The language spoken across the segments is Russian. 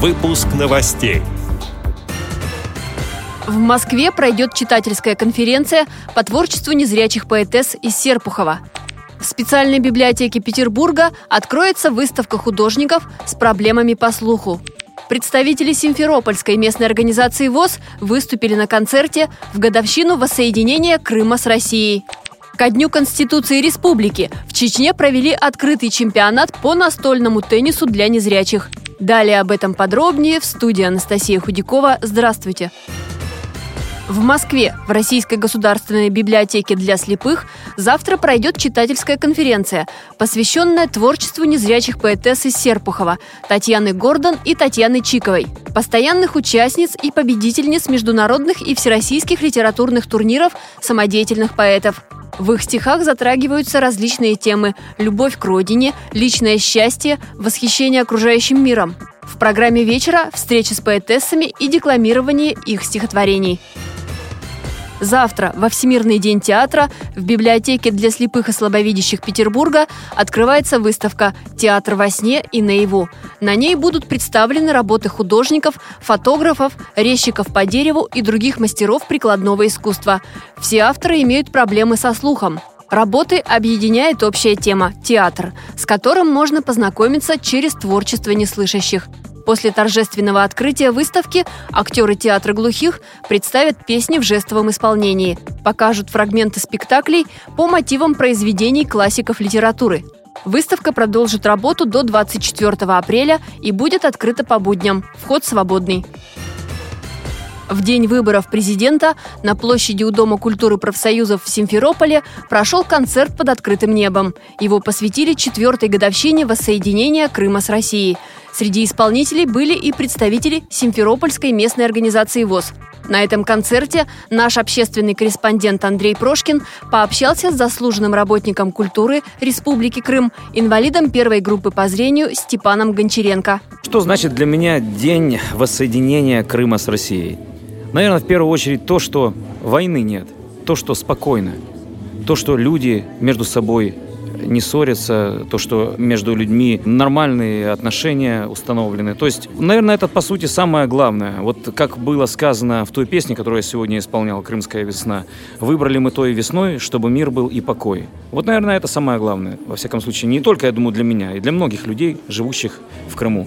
Выпуск новостей. В Москве пройдет читательская конференция по творчеству незрячих поэтесс из Серпухова. В специальной библиотеке Петербурга откроется выставка художников с проблемами по слуху. Представители Симферопольской местной организации ВОЗ выступили на концерте в годовщину воссоединения Крыма с Россией. Ко Дню Конституции Республики в Чечне провели открытый чемпионат по настольному теннису для незрячих. Далее об этом подробнее в студии Анастасия Худякова. Здравствуйте! В Москве в Российской государственной библиотеке для слепых завтра пройдет читательская конференция, посвященная творчеству незрячих поэтесс из Серпухова Татьяны Гордон и Татьяны Чиковой, постоянных участниц и победительниц международных и всероссийских литературных турниров самодеятельных поэтов. В их стихах затрагиваются различные темы – любовь к родине, личное счастье, восхищение окружающим миром. В программе вечера – встречи с поэтессами и декламирование их стихотворений. Завтра, во Всемирный день театра, в библиотеке для слепых и слабовидящих Петербурга открывается выставка «Театр во сне и наяву». На ней будут представлены работы художников, фотографов, резчиков по дереву и других мастеров прикладного искусства. Все авторы имеют проблемы со слухом. Работы объединяет общая тема – театр, с которым можно познакомиться через творчество неслышащих. После торжественного открытия выставки актеры театра глухих представят песни в жестовом исполнении, покажут фрагменты спектаклей по мотивам произведений классиков литературы. Выставка продолжит работу до 24 апреля и будет открыта по будням. Вход свободный. В день выборов президента на площади у Дома культуры профсоюзов в Симферополе прошел концерт под открытым небом. Его посвятили четвертой годовщине воссоединения Крыма с Россией. Среди исполнителей были и представители Симферопольской местной организации ВОЗ. На этом концерте наш общественный корреспондент Андрей Прошкин пообщался с заслуженным работником культуры Республики Крым, инвалидом первой группы по зрению Степаном Гончаренко. Что значит для меня день воссоединения Крыма с Россией? Наверное, в первую очередь то, что войны нет, то, что спокойно, то, что люди между собой не ссорятся, то, что между людьми нормальные отношения установлены. То есть, наверное, это, по сути, самое главное. Вот как было сказано в той песне, которую я сегодня исполнял, «Крымская весна», выбрали мы той весной, чтобы мир был и покой. Вот, наверное, это самое главное. Во всяком случае, не только, я думаю, для меня, и для многих людей, живущих в Крыму.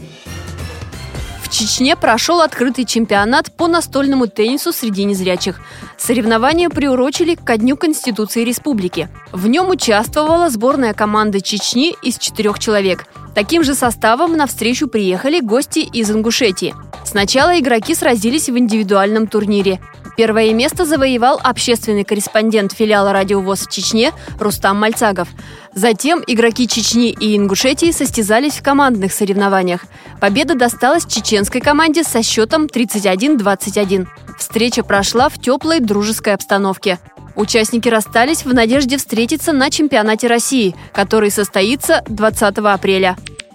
Чечне прошел открытый чемпионат по настольному теннису среди незрячих. Соревнования приурочили ко Дню Конституции Республики. В нем участвовала сборная команда Чечни из четырех человек. Таким же составом на встречу приехали гости из Ингушетии. Сначала игроки сразились в индивидуальном турнире. Первое место завоевал общественный корреспондент филиала «Радиовоз» в Чечне Рустам Мальцагов. Затем игроки Чечни и Ингушетии состязались в командных соревнованиях. Победа досталась чеченской команде со счетом 31-21. Встреча прошла в теплой дружеской обстановке. Участники расстались в надежде встретиться на чемпионате России, который состоится 20 апреля.